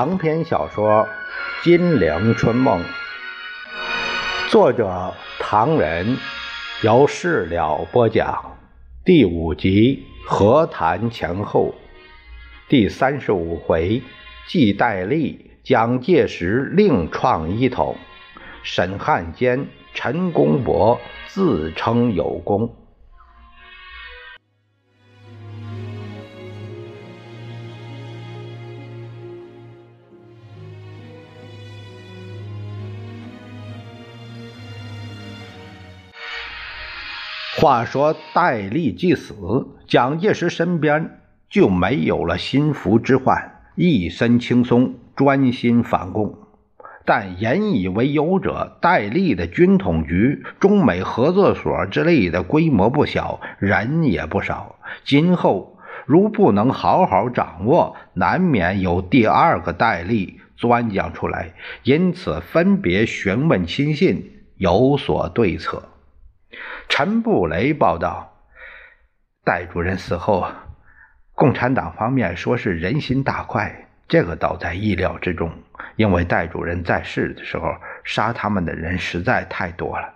长篇小说《金陵春梦》，作者唐人，由事了播讲，第五集和谈前后，第三十五回，季代立、蒋介石另创一统，沈汉坚、陈公博自称有功。话说戴笠既死，蒋介石身边就没有了心腹之患，一身轻松，专心反共。但引以为忧者，戴笠的军统局、中美合作所之类的规模不小，人也不少。今后如不能好好掌握，难免有第二个戴笠钻将出来。因此，分别询问亲信，有所对策。陈布雷报道，戴主任死后，共产党方面说是人心大快，这个倒在意料之中。因为戴主任在世的时候，杀他们的人实在太多了。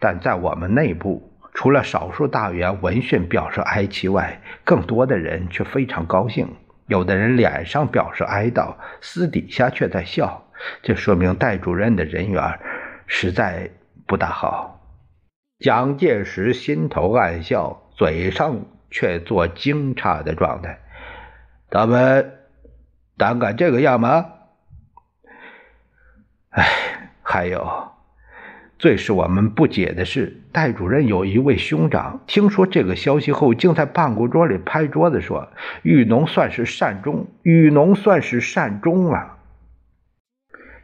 但在我们内部，除了少数大员闻讯表示哀戚外，更多的人却非常高兴。有的人脸上表示哀悼，私底下却在笑。这说明戴主任的人缘实在不大好。蒋介石心头暗笑，嘴上却做惊诧的状态。他们胆敢这个样吗？哎，还有，最使我们不解的是，戴主任有一位兄长，听说这个消息后，竟在办公桌里拍桌子说：“玉农算是善终，玉农算是善终啊！”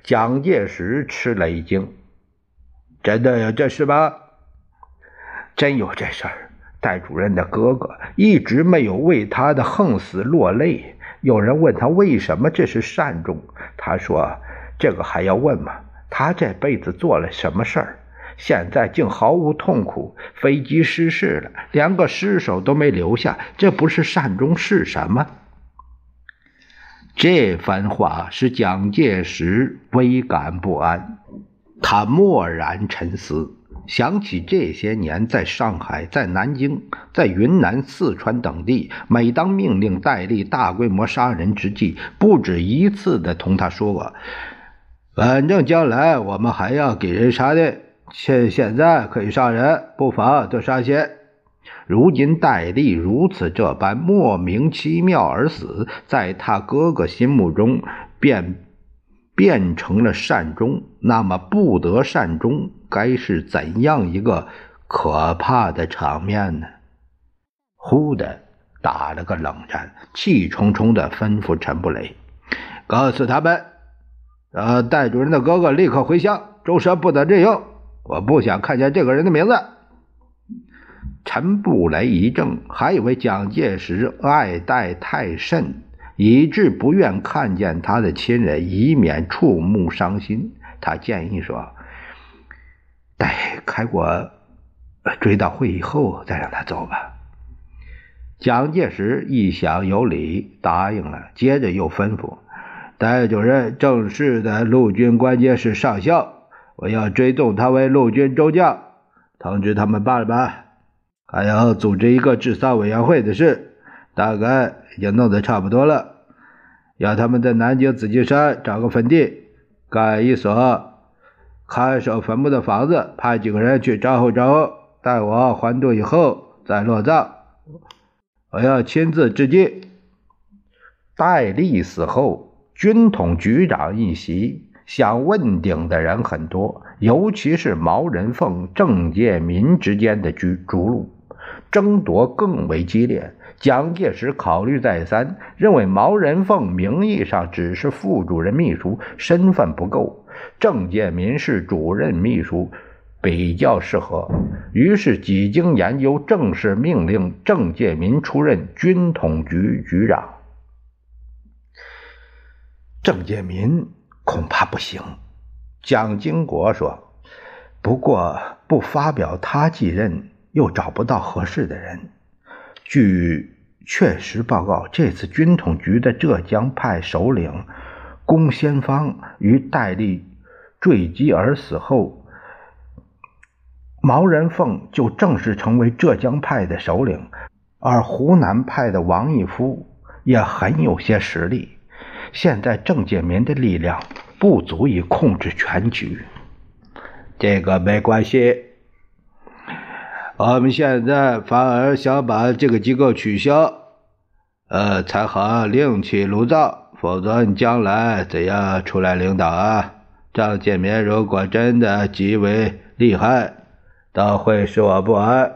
蒋介石吃了一惊：“真的有这事吗？”真有这事儿，戴主任的哥哥一直没有为他的横死落泪。有人问他为什么这是善终，他说：“这个还要问吗？他这辈子做了什么事儿，现在竟毫无痛苦？飞机失事了，连个尸首都没留下，这不是善终是什么？”这番话使蒋介石微感不安，他默然沉思。想起这些年在上海、在南京、在云南、四川等地，每当命令戴笠大规模杀人之际，不止一次的同他说过：“反正将来我们还要给人杀的，现现在可以杀人，不妨多杀些。”如今戴笠如此这般莫名其妙而死，在他哥哥心目中便。变成了善终，那么不得善终，该是怎样一个可怕的场面呢？忽的打了个冷战，气冲冲的吩咐陈布雷：“告诉他们，呃，戴主任的哥哥立刻回乡，终身不得任用。我不想看见这个人的名字。”陈布雷一怔，还以为蒋介石爱戴太甚。以致不愿看见他的亲人，以免触目伤心。他建议说：“待开国追悼会以后再让他走吧。”蒋介石一想有理，答应了。接着又吩咐：“戴主任正式的陆军官阶是上校，我要追赠他为陆军中将。通知他们办了吧。还要组织一个治丧委员会的事。”大概已经弄得差不多了，要他们在南京紫金山找个坟地，盖一所看守坟墓的房子，派几个人去招呼招呼，待我还渡以后再落葬。我要亲自致敬。戴笠死后，军统局长一席，想问鼎的人很多，尤其是毛人凤、郑介民之间的逐逐鹿，争夺更为激烈。蒋介石考虑再三，认为毛人凤名义上只是副主任秘书，身份不够；郑介民是主任秘书，比较适合。于是几经研究，正式命令郑介民出任军统局局长。郑介民恐怕不行，蒋经国说：“不过不发表他继任，又找不到合适的人。”据确实报告，这次军统局的浙江派首领龚先芳与戴笠坠机而死后，毛人凤就正式成为浙江派的首领，而湖南派的王义夫也很有些实力。现在郑介民的力量不足以控制全局，这个没关系。我们现在反而想把这个机构取消，呃，才好另起炉灶。否则你将来怎样出来领导啊？张建民如果真的极为厉害，倒会使我不安。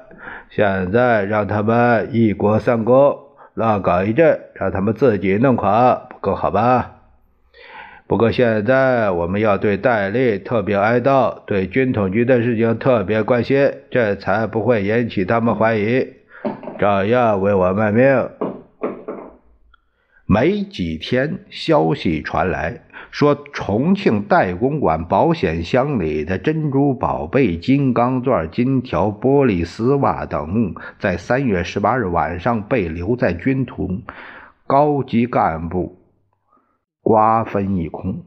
现在让他们一国三公乱搞一阵，让他们自己弄垮，不够好吧？不过现在我们要对戴笠特别哀悼，对军统局的事情特别关心，这才不会引起他们怀疑，照样为我卖命。没几天，消息传来，说重庆代公馆保险箱里的珍珠宝贝、金刚钻、金条、玻璃丝袜等，在三月十八日晚上被留在军统高级干部。瓜分一空。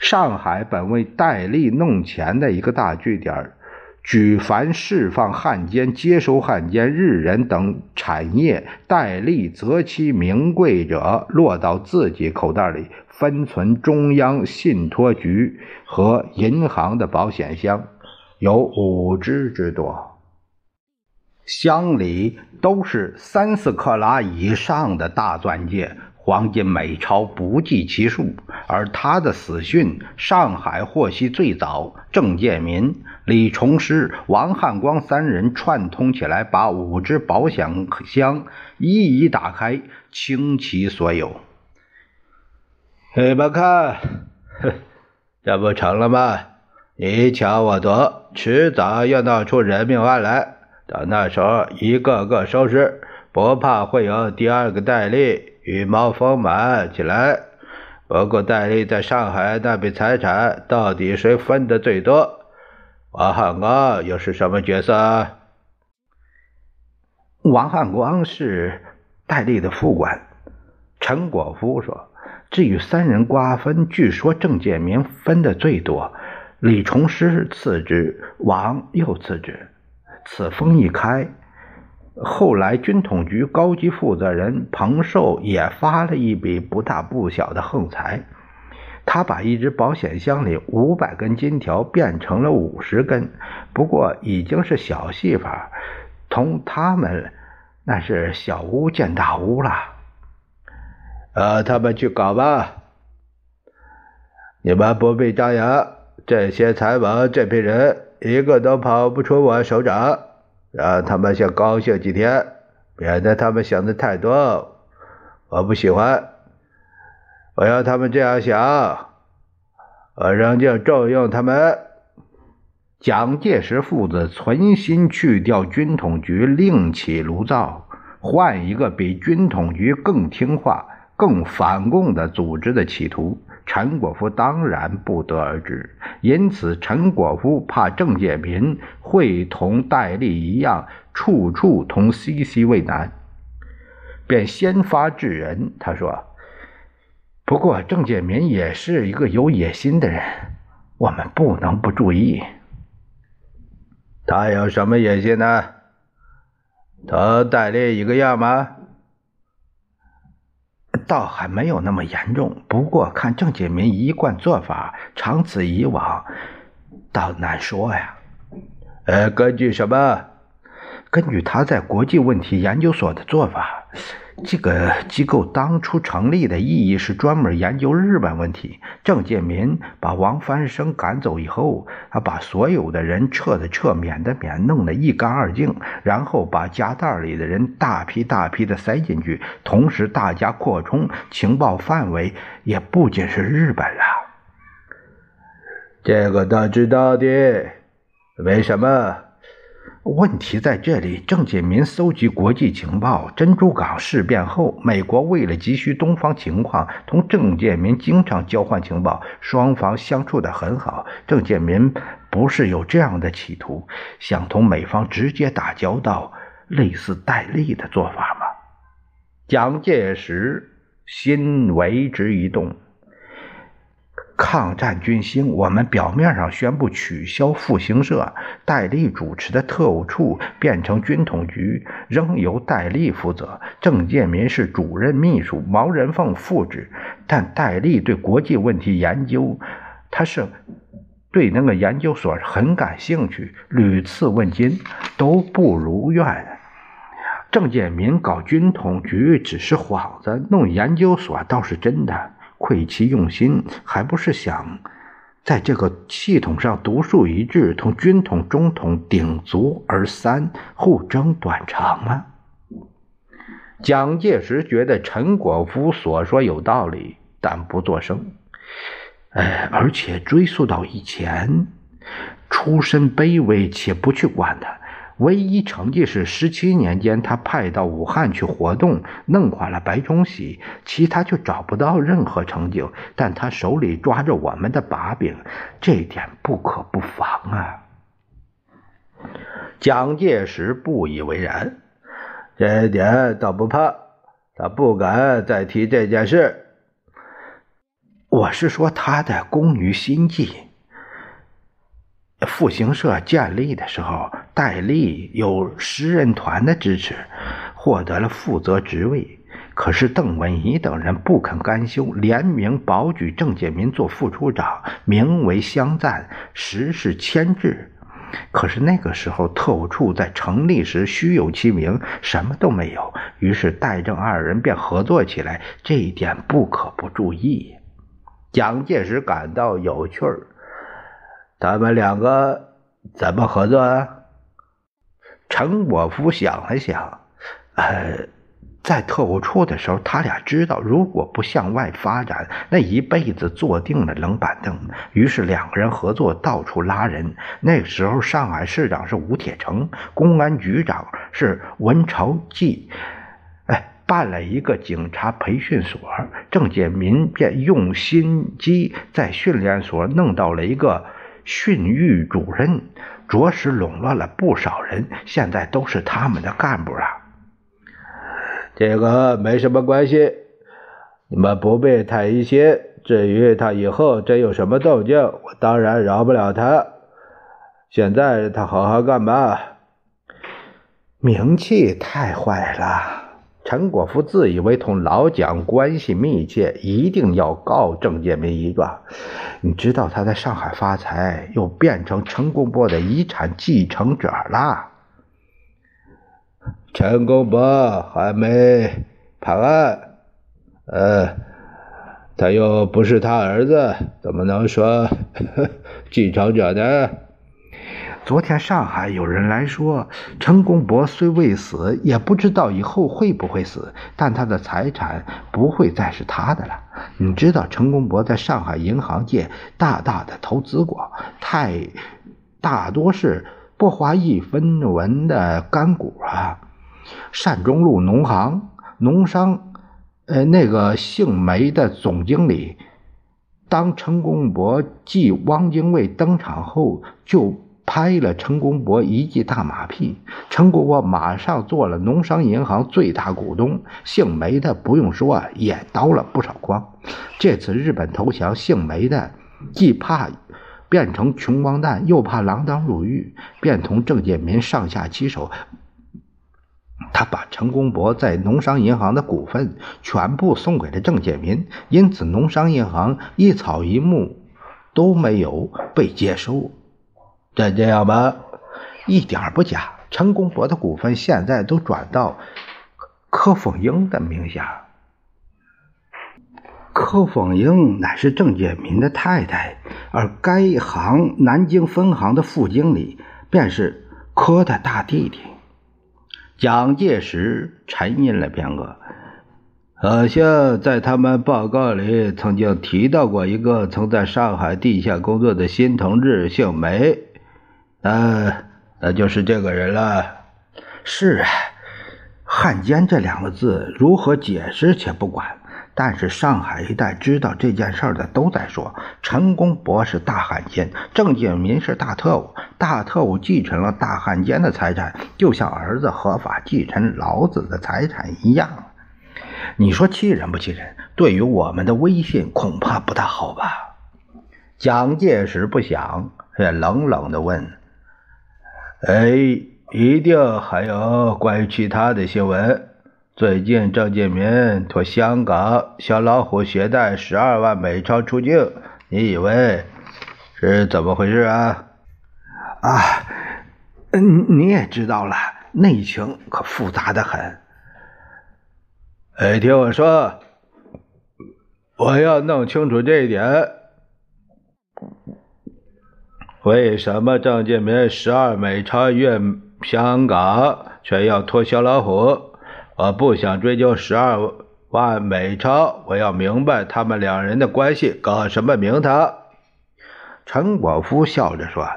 上海本为戴笠弄钱的一个大据点，举凡释放汉奸、接收汉奸、日人等产业，戴笠择其名贵者，落到自己口袋里，分存中央信托局和银行的保险箱，有五只之多，箱里都是三四克拉以上的大钻戒。黄金美钞不计其数，而他的死讯，上海获悉最早。郑介民、李崇师、王汉光三人串通起来，把五只保险箱一一打开，倾其所有。你们看，这不成了吗？你抢我夺，迟早要闹出人命案来。到那时候，一个个收拾，不怕会有第二个戴笠。羽毛丰满起来。不过戴笠在上海那笔财产到底谁分的最多？王汉光又是什么角色？王汉光是戴笠的副官。陈果夫说：“至于三人瓜分，据说郑介民分的最多，李崇师次之，王又次之。此风一开。”后来，军统局高级负责人彭寿也发了一笔不大不小的横财。他把一只保险箱里五百根金条变成了五十根，不过已经是小戏法，同他们那是小巫见大巫了。呃，他们去搞吧，你们不必张扬。这些财宝，这批人，一个都跑不出我手掌。让他们先高兴几天，免得他们想的太多。我不喜欢，我要他们这样想。我仍旧重用他们。蒋介石父子存心去掉军统局，另起炉灶，换一个比军统局更听话、更反共的组织的企图。陈果夫当然不得而知，因此陈果夫怕郑介民会同戴笠一样，处处同西西为难，便先发制人。他说：“不过郑介民也是一个有野心的人，我们不能不注意。他有什么野心呢？同戴笠一个样吗？”倒还没有那么严重，不过看郑介民一贯做法，长此以往，倒难说呀。呃，根据什么？根据他在国际问题研究所的做法。这个机构当初成立的意义是专门研究日本问题。郑介民把王翻生赶走以后，他把所有的人撤的撤，免的免，弄得一干二净，然后把夹袋里的人大批大批的塞进去，同时大家扩充情报范围，也不仅是日本了。这个倒知道的，为什么？问题在这里。郑介民搜集国际情报。珍珠港事变后，美国为了急需东方情况，同郑介民经常交换情报，双方相处的很好。郑介民不是有这样的企图，想同美方直接打交道，类似戴笠的做法吗？蒋介石心为之一动。抗战军兴，我们表面上宣布取消复兴社，戴笠主持的特务处变成军统局，仍由戴笠负责，郑介民是主任秘书，毛人凤副职。但戴笠对国际问题研究，他是对那个研究所很感兴趣，屡次问津都不如愿。郑介民搞军统局只是幌子，弄研究所倒是真的。窥其用心，还不是想在这个系统上独树一帜，同军统、中统鼎足而三，互争短长吗？蒋介石觉得陈果夫所说有道理，但不作声。哎，而且追溯到以前，出身卑微且不去管他。唯一成绩是十七年间，他派到武汉去活动，弄垮了白崇禧，其他就找不到任何成就。但他手里抓着我们的把柄，这点不可不防啊！蒋介石不以为然，这点倒不怕，他不敢再提这件事。我是说他的功于心计。复兴社建立的时候，戴笠有十人团的支持，获得了负责职位。可是邓文仪等人不肯甘休，联名保举郑介民做副处长，名为乡赞，实是牵制。可是那个时候特务处在成立时虚有其名，什么都没有。于是戴郑二人便合作起来，这一点不可不注意。蒋介石感到有趣儿。他们两个怎么合作啊？陈果夫想了想，呃，在特务处的时候，他俩知道，如果不向外发展，那一辈子坐定了冷板凳。于是两个人合作，到处拉人。那时候，上海市长是吴铁城，公安局长是文朝季，哎，办了一个警察培训所。郑介民便用心机在训练所弄到了一个。训育主任着实笼络了不少人，现在都是他们的干部了。这个没什么关系，你们不必太疑心。至于他以后真有什么动静，我当然饶不了他。现在他好好干吧，名气太坏了。陈果夫自以为同老蒋关系密切，一定要告郑介民一状。你知道他在上海发财，又变成陈公博的遗产继承者了。陈公博还没判案，呃，他又不是他儿子，怎么能说 继承者呢？昨天上海有人来说，陈公博虽未死，也不知道以后会不会死，但他的财产不会再是他的了。你知道，陈公博在上海银行界大大的投资过，太大多是不花一分文的干股啊。善中路农行农商，呃，那个姓梅的总经理，当陈公博继汪精卫登场后就。拍了陈公博一记大马屁，陈公博马上做了农商银行最大股东。姓梅的不用说，也刀了不少光。这次日本投降，姓梅的既怕变成穷光蛋，又怕锒铛入狱，便同郑介民上下其手。他把陈公博在农商银行的股份全部送给了郑介民，因此农商银行一草一木都没有被接收。真这样吧？一点不假。陈公博的股份现在都转到柯凤英的名下。柯凤英乃是郑介民的太太，而该行南京分行的副经理便是柯的大弟弟。蒋介石沉吟了片刻，好像在他们报告里曾经提到过一个曾在上海地下工作的新同志，姓梅。那那就是这个人了。是啊，汉奸这两个字如何解释且不管，但是上海一带知道这件事的都在说陈公博是大汉奸，郑介民是大特务。大特务继承了大汉奸的财产，就像儿子合法继承老子的财产一样。你说气人不气人？对于我们的威信，恐怕不大好吧？蒋介石不想，也冷冷的问：“哎，一定还有关于其他的新闻？最近郑介民托香港小老虎携带十二万美钞出境，你以为是怎么回事啊？”啊，嗯，你也知道了，内情可复杂的很。哎，听我说，我要弄清楚这一点。为什么郑介民十二美钞越香港，却要拖小老虎？我不想追究十二万美钞，我要明白他们两人的关系，搞什么名堂？陈果夫笑着说：“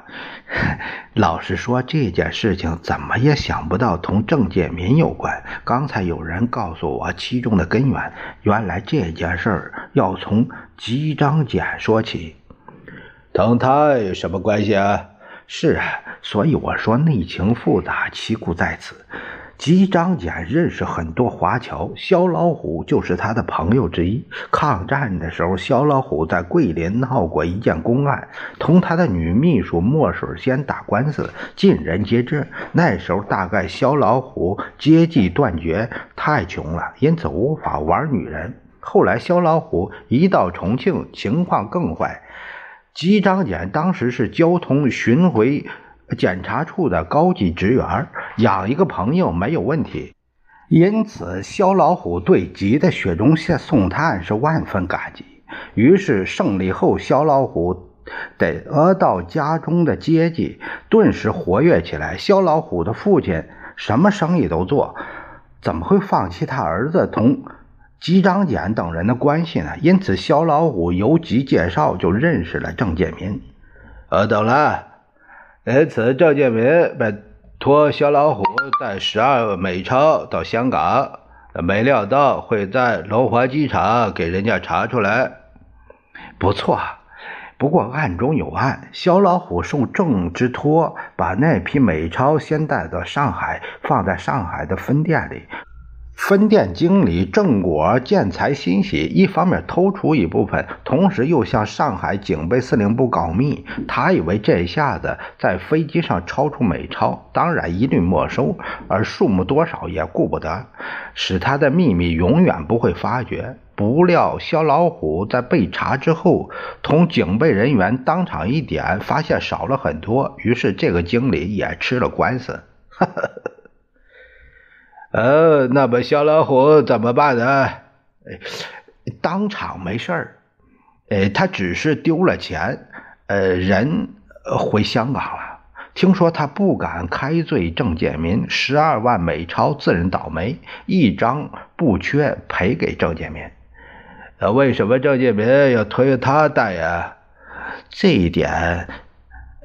老实说，这件事情怎么也想不到同郑介民有关。刚才有人告诉我其中的根源，原来这件事儿要从吉章俭说起。同他有什么关系啊？是啊，所以我说内情复杂，其故在此。”吉章俭认识很多华侨，肖老虎就是他的朋友之一。抗战的时候，肖老虎在桂林闹过一件公案，同他的女秘书墨水仙打官司，尽人皆知。那时候大概肖老虎接济断绝，太穷了，因此无法玩女人。后来肖老虎一到重庆，情况更坏。吉章俭当时是交通巡回。检查处的高级职员养一个朋友没有问题，因此肖老虎对吉的雪中送炭是万分感激。于是胜利后，肖老虎得到家中的接济，顿时活跃起来。肖老虎的父亲什么生意都做，怎么会放弃他儿子同吉章俭等人的关系呢？因此，肖老虎由吉介绍就认识了郑建民。我懂了。因此，郑介民拜托小老虎带十二美钞到香港，没料到会在龙华机场给人家查出来。不错，不过暗中有暗，小老虎受郑之托，把那批美钞先带到上海，放在上海的分店里。分店经理郑果见财欣喜，一方面偷出一部分，同时又向上海警备司令部告密。他以为这下子在飞机上超出美钞，当然一律没收，而数目多少也顾不得，使他的秘密永远不会发觉。不料肖老虎在被查之后，同警备人员当场一点，发现少了很多，于是这个经理也吃了官司。哈哈。呃，那么小老虎怎么办呢？当场没事儿，呃，他只是丢了钱，呃，人回香港了。听说他不敢开罪郑建民，十二万美钞自认倒霉，一张不缺赔给郑建民。呃，为什么郑建民要推他带呀？这一点。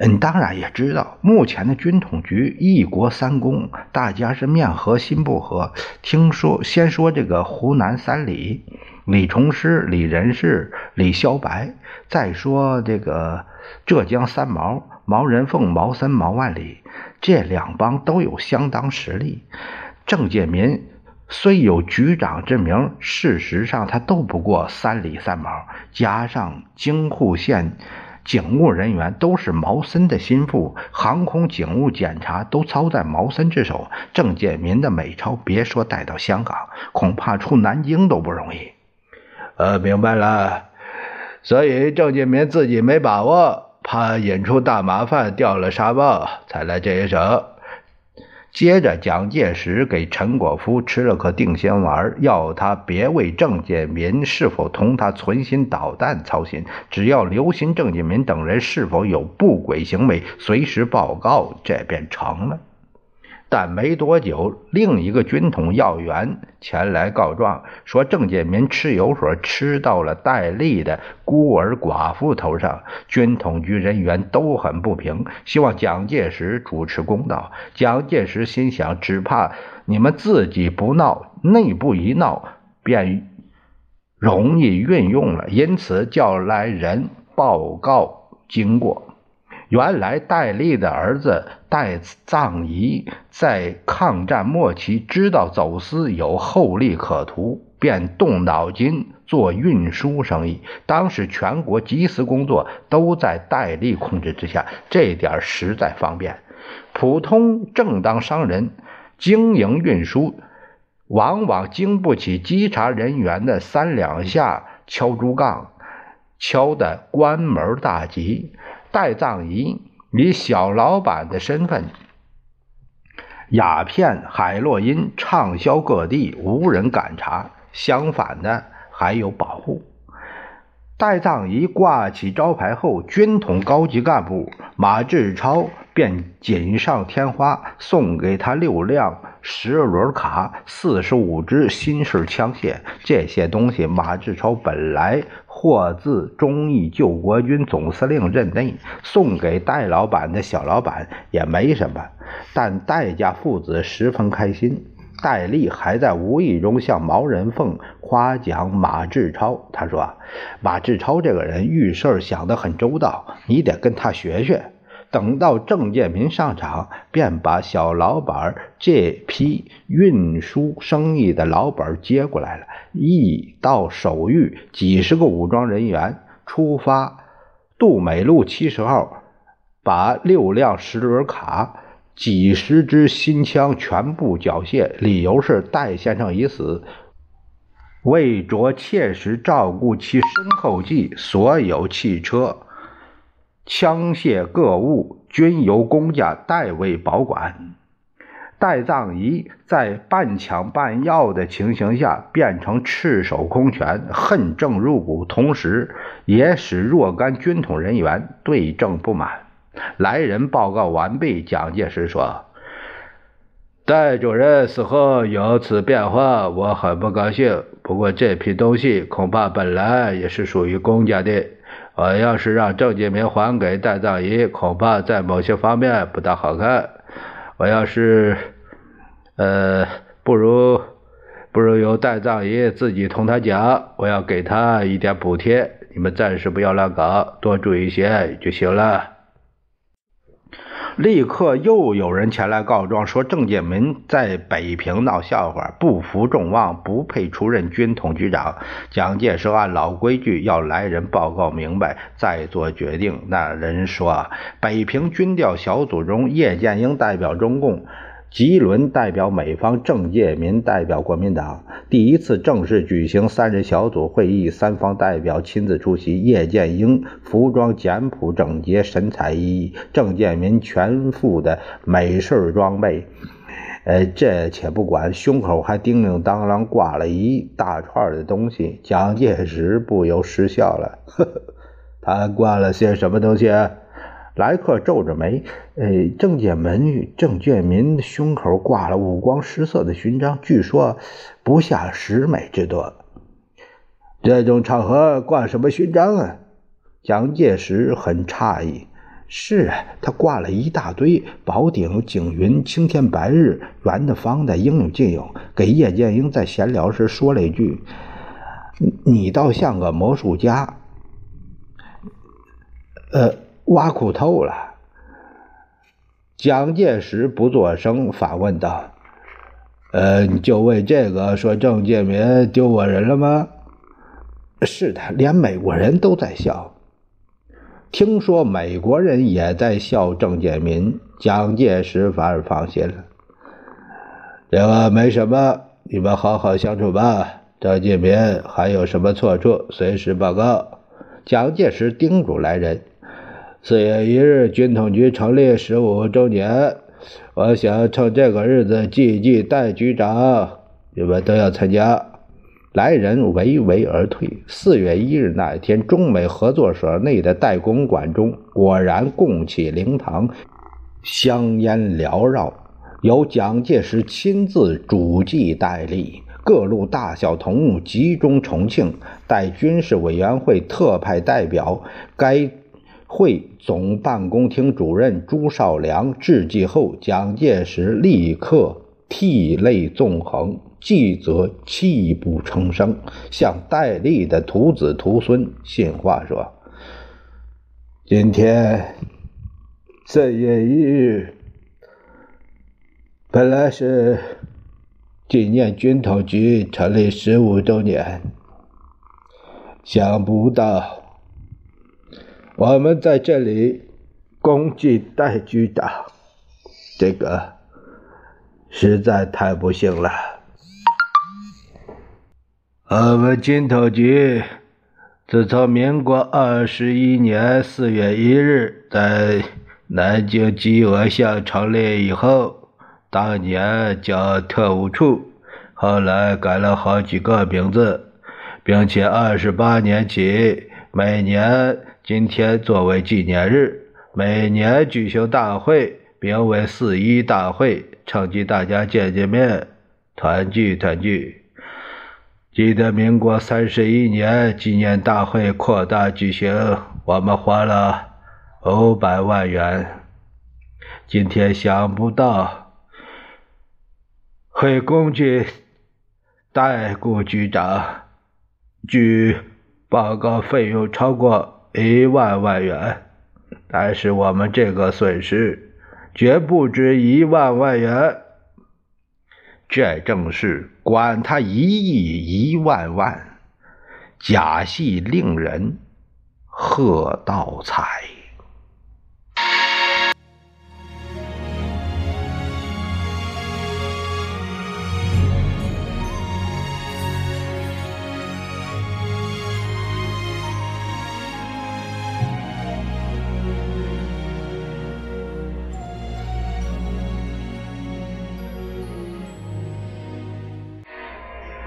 嗯，当然也知道，目前的军统局一国三公，大家是面和心不和。听说，先说这个湖南三李，李崇师、李仁士、李孝白，再说这个浙江三毛，毛人凤、毛森、毛万里，这两帮都有相当实力。郑介民虽有局长之名，事实上他斗不过三李三毛，加上京沪线。警务人员都是毛森的心腹，航空警务检查都操在毛森之手。郑建民的美钞，别说带到香港，恐怕出南京都不容易。呃，明白了。所以郑建民自己没把握，怕引出大麻烦，掉了沙包，才来这一手。接着，蒋介石给陈果夫吃了颗定心丸，要他别为郑介民是否同他存心捣蛋操心，只要留心郑介民等人是否有不轨行为，随时报告，这便成了。但没多久，另一个军统要员前来告状，说郑介民吃油水吃到了戴笠的孤儿寡妇头上。军统局人员都很不平，希望蒋介石主持公道。蒋介石心想，只怕你们自己不闹，内部一闹，便容易运用了，因此叫来人报告经过。原来戴笠的儿子戴藏仪在抗战末期知道走私有厚利可图，便动脑筋做运输生意。当时全国缉私工作都在戴笠控制之下，这点实在方便。普通正当商人经营运输，往往经不起稽查人员的三两下敲竹杠，敲得关门大吉。戴藏仪以小老板的身份。鸦片、海洛因畅销各地，无人敢查。相反的，还有保护。戴藏仪挂起招牌后，军统高级干部马志超便锦上添花，送给他六辆十轮卡、四十五支新式枪械。这些东西，马志超本来。获自忠义救国军总司令任内送给戴老板的小老板也没什么，但戴家父子十分开心。戴笠还在无意中向毛人凤夸奖马志超，他说：“马志超这个人遇事想得很周到，你得跟他学学。”等到郑建民上场，便把小老板这批运输生意的老本接过来了。一到手谕，几十个武装人员出发，杜美路七十号，把六辆十轮卡、几十支新枪全部缴械，理由是戴先生已死，为着切实照顾其身后继，所有汽车。枪械各物均由公家代为保管。戴藏仪在半抢半要的情形下变成赤手空拳，恨政入骨，同时也使若干军统人员对政不满。来人报告完毕，蒋介石说：“戴主任死后有此变化，我很不高兴。不过这批东西恐怕本来也是属于公家的。”我要是让郑介民还给戴藏仪，恐怕在某些方面不大好看。我要是，呃，不如，不如由戴藏仪自己同他讲，我要给他一点补贴。你们暂时不要乱搞，多注意些就行了。立刻又有人前来告状，说郑介民在北平闹笑话，不服众望，不配出任军统局长。蒋介石按老规矩要来人报告明白，再做决定。那人说，北平军调小组中，叶剑英代表中共。吉伦代表美方，郑介民代表国民党。第一次正式举行三人小组会议，三方代表亲自出席。叶剑英服装简朴整洁，神采奕奕；郑介民全副的美式装备。呃，这且不管，胸口还叮叮当啷挂了一大串的东西。蒋介石不由失笑了，呵呵，他挂了些什么东西？莱克皱着眉，呃，郑介民、郑介民胸口挂了五光十色的勋章，据说不下十枚之多。这种场合挂什么勋章啊？蒋介石很诧异。是啊，他挂了一大堆宝鼎、景云、青天白日、圆的、方的，应有尽有。给叶剑英在闲聊时说了一句：“你倒像个魔术家。”呃。挖苦透了。蒋介石不作声，反问道：“呃，你就为这个说郑介民丢我人了吗？”“是的，连美国人都在笑。听说美国人也在笑郑介民。”蒋介石反而放心了。这个没什么，你们好好相处吧。郑介民还有什么错处，随时报告。蒋介石叮嘱来人。四月一日，军统局成立十五周年，我想趁这个日子祭祭戴局长，你们都要参加。来人唯唯而退。四月一日那一天，中美合作社内的代公馆中，果然供起灵堂，香烟缭绕，由蒋介石亲自主祭戴笠，各路大小头目集中重庆，待军事委员会特派代表，该。会总办公厅主任朱绍良致祭后，蒋介石立刻涕泪纵横，继则泣不成声，向戴笠的徒子徒孙信话说：“今天四月一日，本来是纪念军统局成立十五周年。想不到，我们在这里恭敬戴局长，这个实在太不幸了。我们军统局自从民国二十一年四月一日在南京鸡鹅巷成立以后，当年叫特务处，后来改了好几个名字，并且二十八年起，每年今天作为纪念日，每年举行大会，名为四一大会，趁机大家见见面，团聚团聚。记得民国三十一年纪念大会扩大举行，我们花了。五百万元，今天想不到会攻击代顾局长，据报告费用超过一万万元，但是我们这个损失绝不止一万万元。这正是管他一亿一万万，假戏令人，贺道彩。